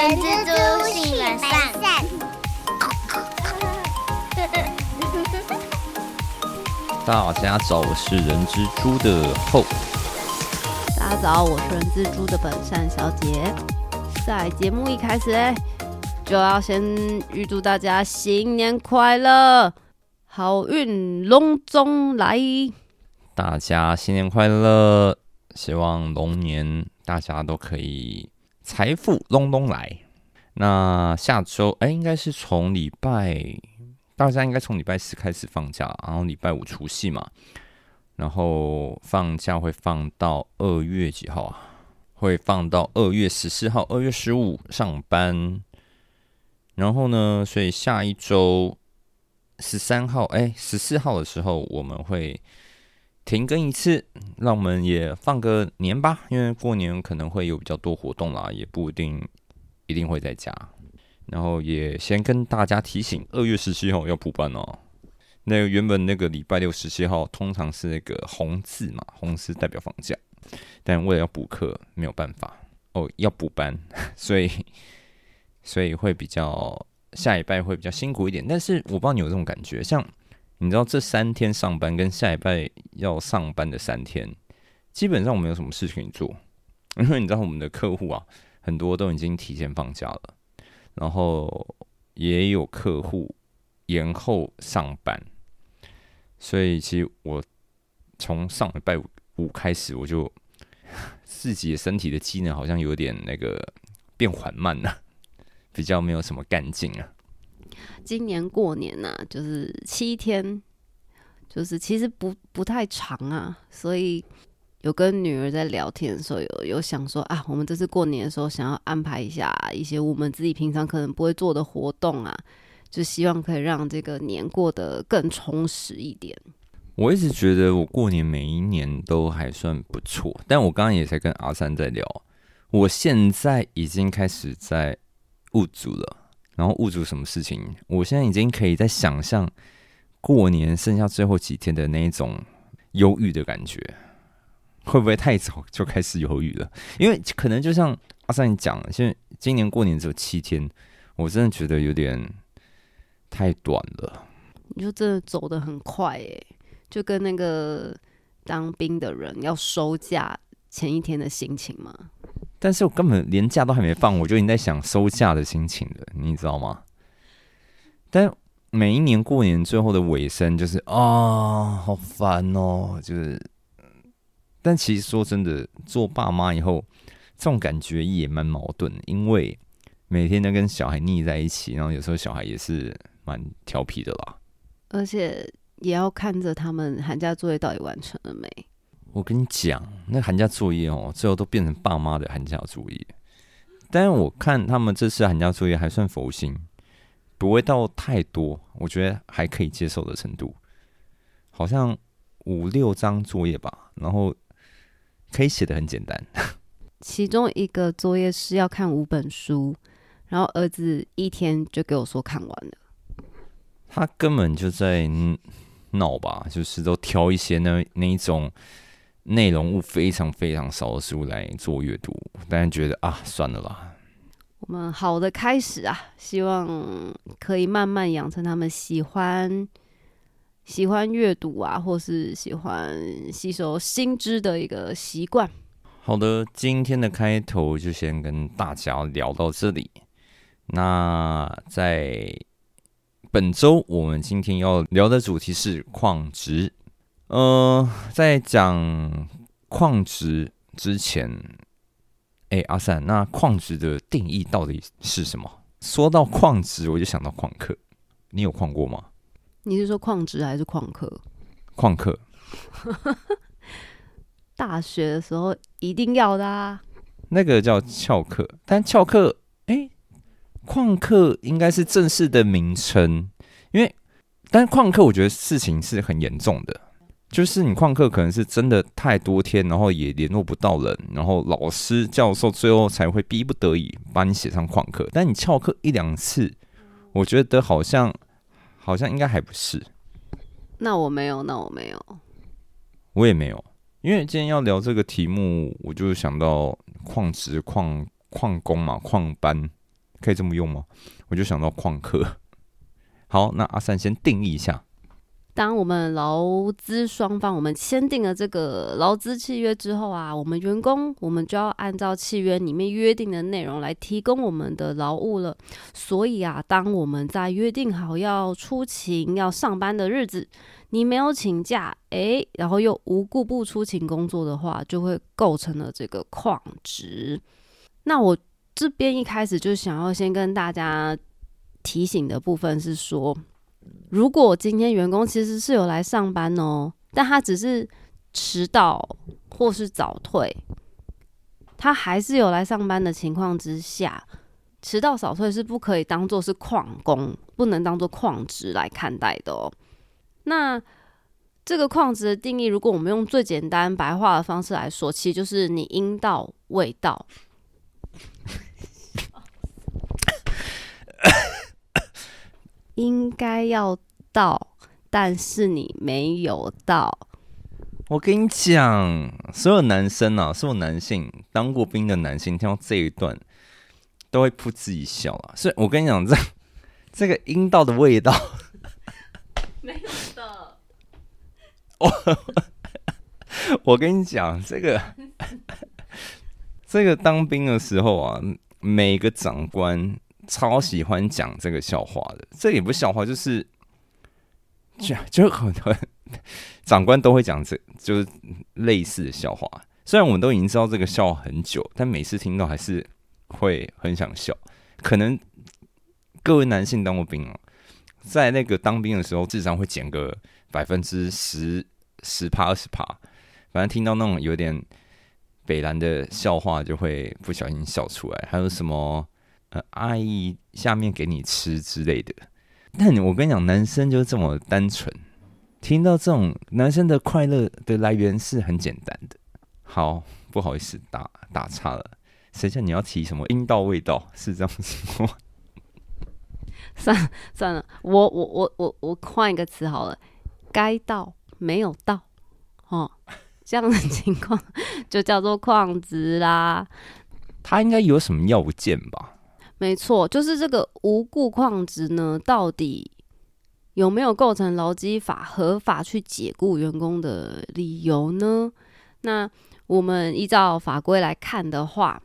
人蜘蛛性本善。大家早，我是人蜘蛛的后。大家早，我是人蜘蛛的本善小姐。在节目一开始嘞，就要先预祝大家新年快乐，好运隆中来。大家新年快乐！希望龙年大家都可以财富隆隆来。那下周哎，应该是从礼拜，大家应该从礼拜四开始放假，然后礼拜五除夕嘛，然后放假会放到二月几号啊？会放到二月十四号、二月十五上班，然后呢，所以下一周十三号，哎，十四号的时候我们会停更一次，让我们也放个年吧，因为过年可能会有比较多活动啦，也不一定一定会在家。然后也先跟大家提醒，二月十七号要补班哦。那原本那个礼拜六十七号通常是那个红字嘛，红字代表放假。但为了要补课，没有办法哦，要补班，所以所以会比较下一拜会比较辛苦一点。但是我不知道你有这种感觉，像你知道这三天上班跟下礼拜要上班的三天，基本上我没有什么事情做，因为你知道我们的客户啊，很多都已经提前放假了，然后也有客户延后上班，所以其实我从上礼拜五。五开始我就自己的身体的机能好像有点那个变缓慢了，比较没有什么干劲啊。今年过年呐，就是七天，就是其实不不太长啊，所以有跟女儿在聊天的时候，有有想说啊，我们这次过年的时候想要安排一下一些我们自己平常可能不会做的活动啊，就希望可以让这个年过得更充实一点。我一直觉得我过年每一年都还算不错，但我刚刚也才跟阿三在聊，我现在已经开始在物主了，然后物主什么事情？我现在已经可以在想象过年剩下最后几天的那一种忧郁的感觉，会不会太早就开始忧郁了？因为可能就像阿三你讲，现在今年过年只有七天，我真的觉得有点太短了。你就真的走得很快诶。就跟那个当兵的人要收假前一天的心情吗？但是我根本连假都还没放，我就已经在想收假的心情了，你知道吗？但每一年过年最后的尾声就是啊，好烦哦，就是。但其实说真的，做爸妈以后，这种感觉也蛮矛盾，因为每天都跟小孩腻在一起，然后有时候小孩也是蛮调皮的啦，而且。也要看着他们寒假作业到底完成了没。我跟你讲，那寒假作业哦，最后都变成爸妈的寒假作业。但是我看他们这次寒假作业还算佛心，不会到太多，我觉得还可以接受的程度。好像五六张作业吧，然后可以写的很简单。其中一个作业是要看五本书，然后儿子一天就给我说看完了。他根本就在。闹吧，就是都挑一些那那一种内容物非常非常少的书来做阅读，但是觉得啊，算了吧。我们好的开始啊，希望可以慢慢养成他们喜欢喜欢阅读啊，或是喜欢吸收新知的一个习惯。好的，今天的开头就先跟大家聊到这里。那在。本周我们今天要聊的主题是矿值。呃，在讲矿值之前，哎，阿三，那矿值的定义到底是什么？说到矿值，我就想到矿课。你有矿过吗？你是说矿值还是矿课？矿课。大学的时候一定要的啊。那个叫翘课，但翘课，哎。旷课应该是正式的名称，因为，但是旷课我觉得事情是很严重的，就是你旷课可能是真的太多天，然后也联络不到人，然后老师教授最后才会逼不得已把你写上旷课。但你翘课一两次，我觉得好像好像应该还不是。那我没有，那我没有，我也没有，因为今天要聊这个题目，我就想到旷职旷旷工嘛，旷班。可以这么用吗？我就想到旷课。好，那阿三先定义一下。当我们劳资双方我们签订了这个劳资契约之后啊，我们员工我们就要按照契约里面约定的内容来提供我们的劳务了。所以啊，当我们在约定好要出勤要上班的日子，你没有请假，诶，然后又无故不出勤工作的话，就会构成了这个旷职。那我这边一开始就想要先跟大家提醒的部分是说。如果今天员工其实是有来上班哦，但他只是迟到或是早退，他还是有来上班的情况之下，迟到早退是不可以当做是旷工，不能当做旷职来看待的哦。那这个旷职的定义，如果我们用最简单白话的方式来说，其实就是你应到未到。应该要到，但是你没有到。我跟你讲，所有男生啊，所有男性当过兵的男性，听到这一段都会噗嗤一笑啊。所以我跟你讲，这 这个阴道的味道，没有的。我我跟你讲，这个这个当兵的时候啊，每个长官。超喜欢讲这个笑话的，这也不是笑话，就是就就很多 长官都会讲这就是类似的笑话。虽然我们都已经知道这个笑话很久，但每次听到还是会很想笑。可能各位男性当过兵啊，在那个当兵的时候，智商会减个百分之十十趴二十趴，反正听到那种有点北蓝的笑话，就会不小心笑出来。还有什么？呃，阿姨下面给你吃之类的，但我跟你讲，男生就这么单纯。听到这种男生的快乐的来源是很简单的。好，不好意思，打打岔了。谁叫你要提什么阴道味道？是这样子吗？算了算了，我我我我我换一个词好了，该到没有到哦，这样的情况 就叫做旷职啦。他应该有什么要件吧？没错，就是这个无故旷职呢，到底有没有构成劳基法合法去解雇员工的理由呢？那我们依照法规来看的话，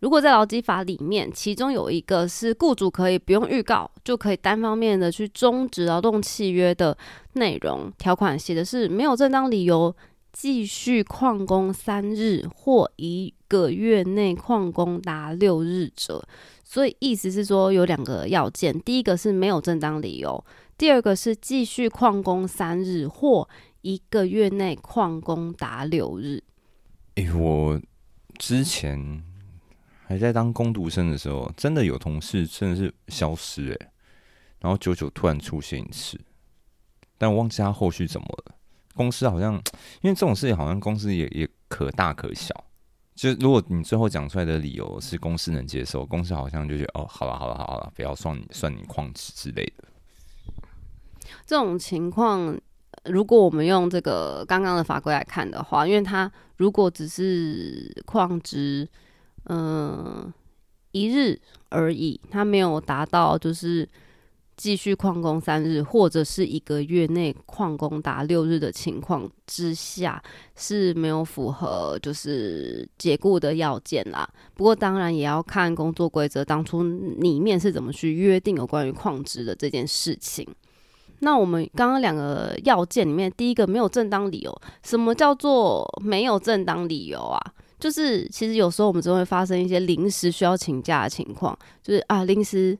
如果在劳基法里面，其中有一个是雇主可以不用预告就可以单方面的去终止劳动契约的内容条款，写的是没有正当理由继续旷工三日或一个月内旷工达六日者。所以意思是说有两个要件，第一个是没有正当理由，第二个是继续旷工三日或一个月内旷工达六日。哎，我之前还在当工读生的时候，真的有同事真的是消失哎，然后久久突然出现一次，但我忘记他后续怎么了。公司好像因为这种事情，好像公司也也可大可小。就如果你最后讲出来的理由是公司能接受，公司好像就觉得哦，好了好了好了，不要算你算你旷职之类的。这种情况，如果我们用这个刚刚的法规来看的话，因为他如果只是旷职，嗯，一日而已，他没有达到就是。继续旷工三日，或者是一个月内旷工达六日的情况之下，是没有符合就是解雇的要件啦。不过当然也要看工作规则当初里面是怎么去约定有关于旷职的这件事情。那我们刚刚两个要件里面，第一个没有正当理由，什么叫做没有正当理由啊？就是其实有时候我们就会发生一些临时需要请假的情况，就是啊临时。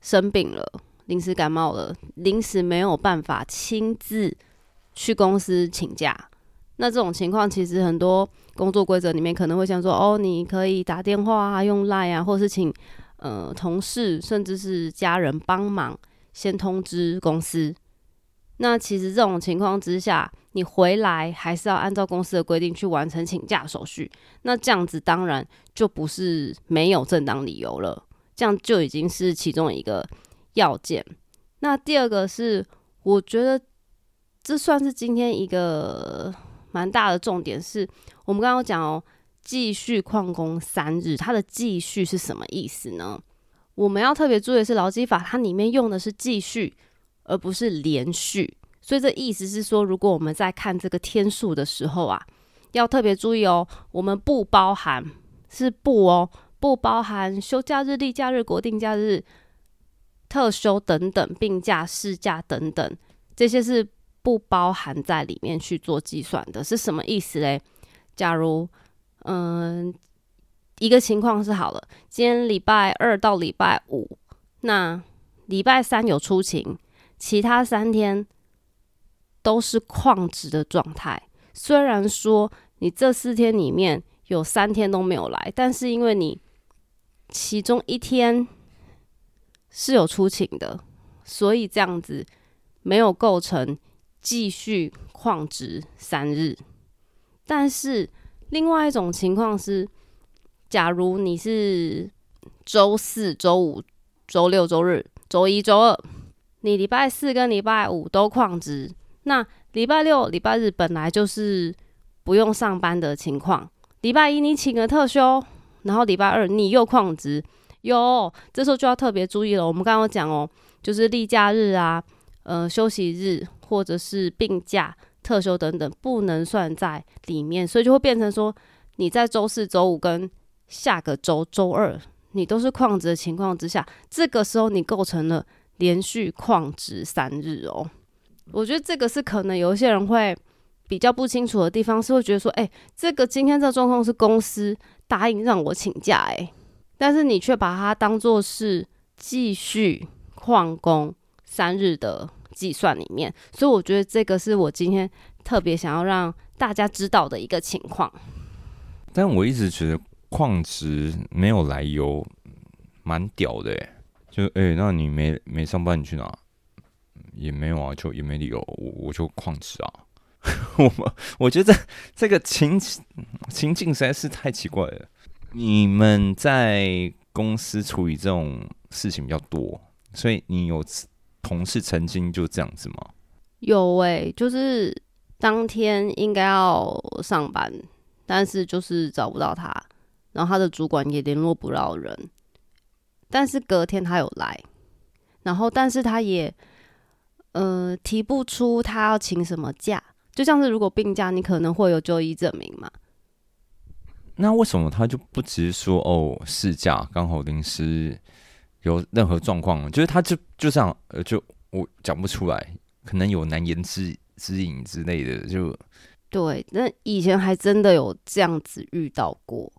生病了，临时感冒了，临时没有办法亲自去公司请假。那这种情况，其实很多工作规则里面可能会想说，哦，你可以打电话啊，用 Line 啊，或是请呃同事甚至是家人帮忙，先通知公司。那其实这种情况之下，你回来还是要按照公司的规定去完成请假手续。那这样子当然就不是没有正当理由了。这样就已经是其中一个要件。那第二个是，我觉得这算是今天一个蛮大的重点，是我们刚刚讲哦，继续旷工三日，它的继续是什么意思呢？我们要特别注意的是，劳基法它里面用的是继续，而不是连续。所以这意思是说，如果我们在看这个天数的时候啊，要特别注意哦，我们不包含是不哦，不包含休假日、例假日、国定假日、特休等等、病假、事假等等，这些是不包含在里面去做计算的。是什么意思嘞？假如嗯。一个情况是好了，今天礼拜二到礼拜五，那礼拜三有出勤，其他三天都是旷职的状态。虽然说你这四天里面有三天都没有来，但是因为你其中一天是有出勤的，所以这样子没有构成继续旷职三日。但是另外一种情况是。假如你是周四周五周六周日周一周二，你礼拜四跟礼拜五都旷职，那礼拜六礼拜日本来就是不用上班的情况。礼拜一你请个特休，然后礼拜二你又旷职，哟，这时候就要特别注意了。我们刚刚讲哦，就是例假日啊、呃休息日或者是病假、特休等等，不能算在里面，所以就会变成说你在周四周五跟下个周周二，你都是旷职的情况之下，这个时候你构成了连续旷职三日哦。我觉得这个是可能有一些人会比较不清楚的地方，是会觉得说，哎，这个今天这状况是公司答应让我请假，哎，但是你却把它当做是继续旷工三日的计算里面，所以我觉得这个是我今天特别想要让大家知道的一个情况。但我一直觉得。矿值没有来由，蛮屌的哎！就哎，那你没没上班，你去哪？也没有啊，就也没理由，我我就矿值啊！我我觉得这个情情境实在是太奇怪了。你们在公司处理这种事情比较多，所以你有同事曾经就这样子吗？有哎，就是当天应该要上班，但是就是找不到他。然后他的主管也联络不到人，但是隔天他有来，然后但是他也呃提不出他要请什么假，就像是如果病假，你可能会有就医证明嘛。那为什么他就不直接说哦事假刚好临时有任何状况，就是他就就这样呃就我讲不出来，可能有难言之之隐之类的，就对，那以前还真的有这样子遇到过。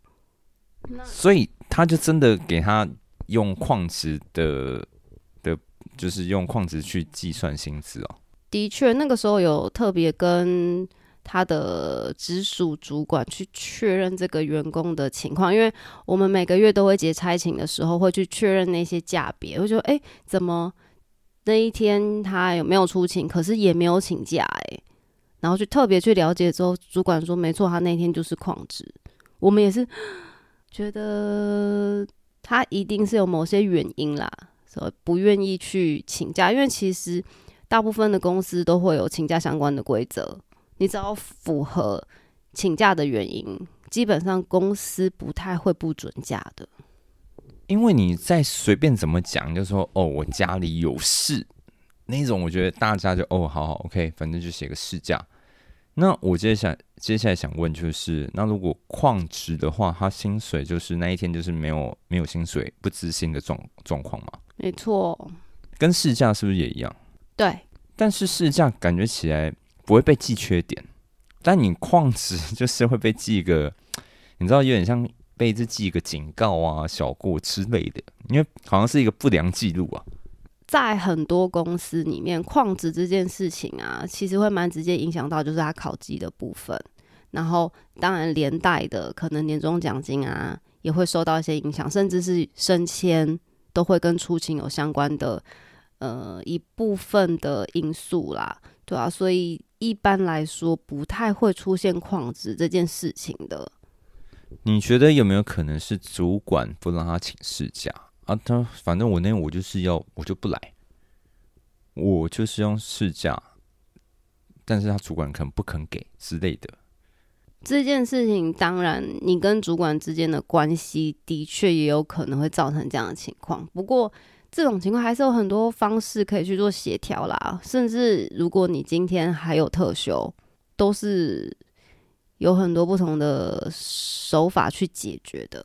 所以他就真的给他用矿值的的，就是用矿值去计算薪资哦。的确，那个时候有特别跟他的直属主管去确认这个员工的情况，因为我们每个月都会结差勤的时候会去确认那些价别。我就得，哎，怎么那一天他有没有出勤，可是也没有请假，哎，然后去特别去了解之后，主管说没错，他那天就是旷职。我们也是。觉得他一定是有某些原因啦，所以不愿意去请假。因为其实大部分的公司都会有请假相关的规则，你只要符合请假的原因，基本上公司不太会不准假的。因为你在随便怎么讲，就说哦，我家里有事那种，我觉得大家就哦，好好，OK，反正就写个事假。那我接下来接下来想问就是，那如果旷职的话，他薪水就是那一天就是没有没有薪水不知薪的状状况吗？没错，跟事假是不是也一样？对，但是事假感觉起来不会被记缺点，但你旷职就是会被记一个，你知道有点像被这记一个警告啊、小过之类的，因为好像是一个不良记录啊。在很多公司里面，旷职这件事情啊，其实会蛮直接影响到就是他考绩的部分，然后当然连带的可能年终奖金啊也会受到一些影响，甚至是升迁都会跟出勤有相关的呃一部分的因素啦，对啊，所以一般来说不太会出现旷职这件事情的。你觉得有没有可能是主管不让他请事假？啊，他反正我那我就是要我就不来，我就是用事假，但是他主管可能不肯给之类的，这件事情，当然你跟主管之间的关系的确也有可能会造成这样的情况。不过这种情况还是有很多方式可以去做协调啦。甚至如果你今天还有特休，都是有很多不同的手法去解决的。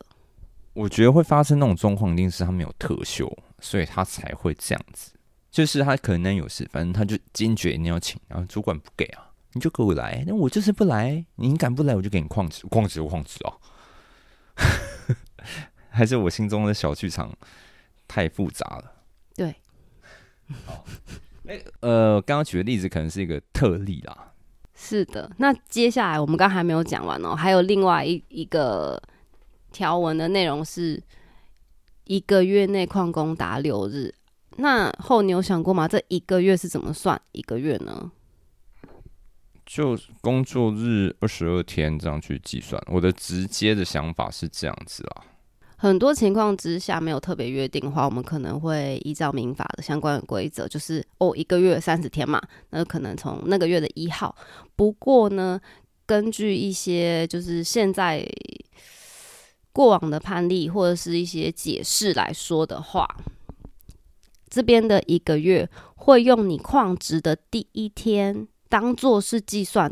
我觉得会发生那种状况，一定是他没有特休，所以他才会这样子。就是他可能有事，反正他就坚决一定要请，然后主管不给啊。你就给我来，那我就是不来。你敢不来，我就给你旷职，旷职，旷职哦。还是我心中的小剧场太复杂了。对，好，哎，呃，刚刚举的例子可能是一个特例啦。是的，那接下来我们刚还没有讲完哦，还有另外一一个条文的内容是一个月内旷工达六日。那后你有想过吗？这一个月是怎么算一个月呢？就工作日二十二天这样去计算，我的直接的想法是这样子啊。很多情况之下没有特别约定的话，我们可能会依照民法的相关的规则，就是哦一个月三十天嘛，那可能从那个月的一号。不过呢，根据一些就是现在过往的判例或者是一些解释来说的话，这边的一个月会用你矿值的第一天。当做是计算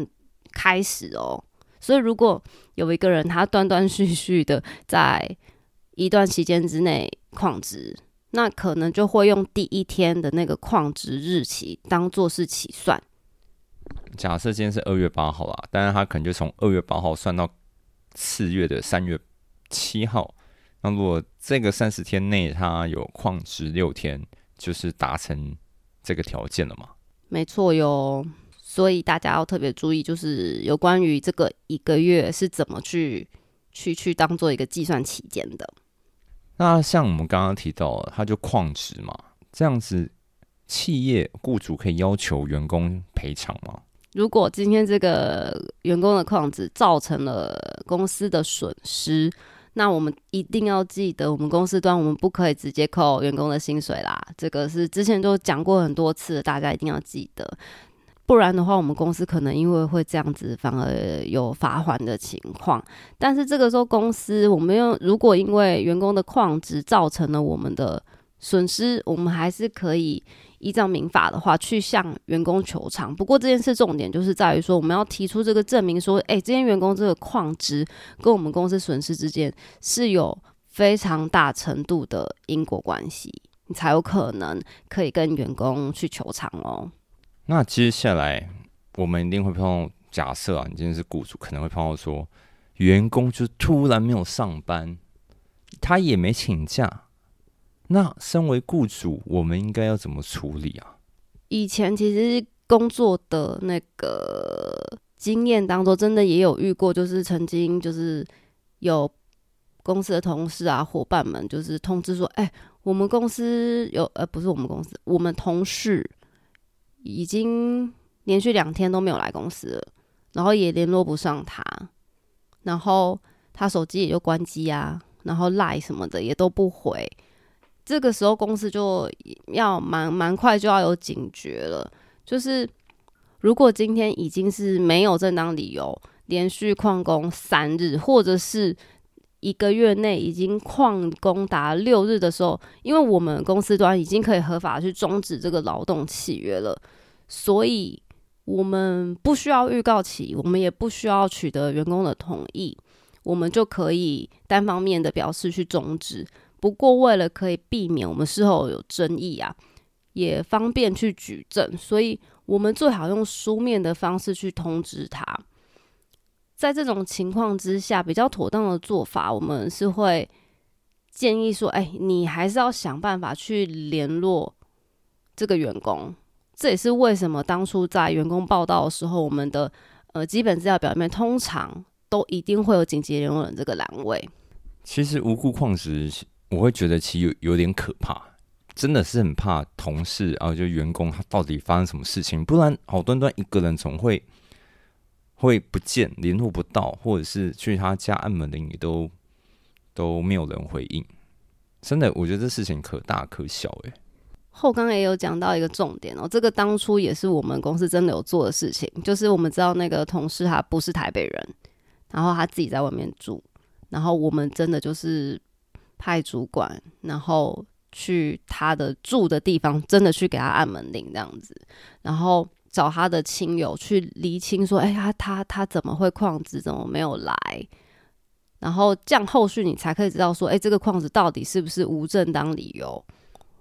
开始哦，所以如果有一个人他断断续续的在一段期间之内旷职，那可能就会用第一天的那个旷职日期当做是起算。假设今天是二月八号啦，但是他可能就从二月八号算到四月的三月七号。那如果这个三十天内他有旷职六天，就是达成这个条件了嘛？没错哟。所以大家要特别注意，就是有关于这个一个月是怎么去去去当做一个计算期间的。那像我们刚刚提到，他就旷职嘛，这样子，企业雇主可以要求员工赔偿吗？如果今天这个员工的旷职造成了公司的损失，那我们一定要记得，我们公司端我们不可以直接扣员工的薪水啦。这个是之前都讲过很多次，大家一定要记得。不然的话，我们公司可能因为会这样子，反而有罚款的情况。但是这个时候，公司我们用如果因为员工的旷职造成了我们的损失，我们还是可以依照民法的话去向员工求偿。不过这件事重点就是在于说，我们要提出这个证明，说，哎，这些员工这个旷职跟我们公司损失之间是有非常大程度的因果关系，你才有可能可以跟员工去求偿哦。那接下来我们一定会碰到，假设啊，你今天是雇主，可能会碰到说，员工就突然没有上班，他也没请假，那身为雇主，我们应该要怎么处理啊？以前其实工作的那个经验当中，真的也有遇过，就是曾经就是有公司的同事啊、伙伴们，就是通知说，哎，我们公司有，呃，不是我们公司，我们同事。已经连续两天都没有来公司了，然后也联络不上他，然后他手机也就关机啊，然后赖什么的也都不回。这个时候公司就要蛮蛮快就要有警觉了，就是如果今天已经是没有正当理由连续旷工三日，或者是一个月内已经旷工达六日的时候，因为我们公司端已经可以合法去终止这个劳动契约了。所以，我们不需要预告期，我们也不需要取得员工的同意，我们就可以单方面的表示去终止。不过，为了可以避免我们事后有争议啊，也方便去举证，所以我们最好用书面的方式去通知他。在这种情况之下，比较妥当的做法，我们是会建议说：，哎，你还是要想办法去联络这个员工。这也是为什么当初在员工报道的时候，我们的呃基本资料表面通常都一定会有紧急联络人这个栏位。其实无故旷职，我会觉得其实有有点可怕，真的是很怕同事啊，就员工他到底发生什么事情，不然好端端一个人总会会不见联络不到，或者是去他家按门铃也都都没有人回应，真的我觉得这事情可大可小诶。后刚也有讲到一个重点哦，这个当初也是我们公司真的有做的事情，就是我们知道那个同事他不是台北人，然后他自己在外面住，然后我们真的就是派主管，然后去他的住的地方，真的去给他按门铃这样子，然后找他的亲友去厘清说，哎呀，他他怎么会旷职，怎么没有来？然后这样后续你才可以知道说，哎，这个旷职到底是不是无正当理由，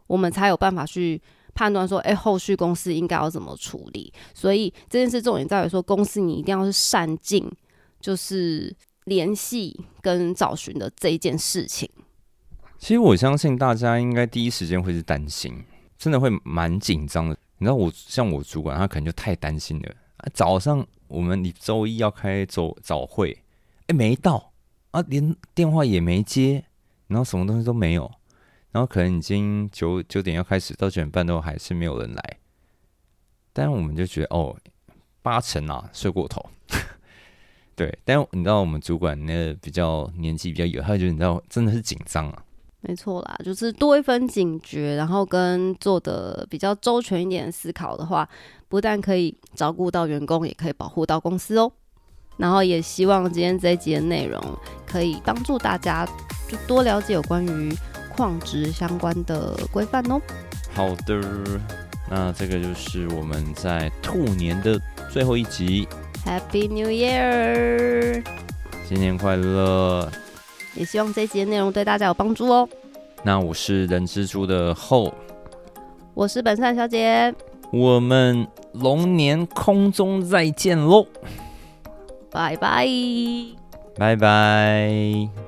我们才有办法去判断说，哎，后续公司应该要怎么处理。所以这件事重点在于说，公司你一定要是善尽，就是联系跟找寻的这一件事情。其实我相信大家应该第一时间会是担心，真的会蛮紧张的。你知道我像我主管，他可能就太担心了。早上我们你周一要开早早会，哎，没到。啊，连电话也没接，然后什么东西都没有，然后可能已经九九点要开始，到九点半都还是没有人来，但我们就觉得哦，八成啊睡过头，对，但你知道我们主管那个比较年纪比较有，他觉得你知道真的是紧张啊，没错啦，就是多一分警觉，然后跟做的比较周全一点思考的话，不但可以照顾到员工，也可以保护到公司哦。然后也希望今天这一集的内容可以帮助大家，就多了解有关于矿值相关的规范哦。好的，那这个就是我们在兔年的最后一集。Happy New Year！新年快乐！也希望这一集的内容对大家有帮助哦。那我是人蜘蛛的后，我是本善小姐，我们龙年空中再见喽！拜拜，拜拜。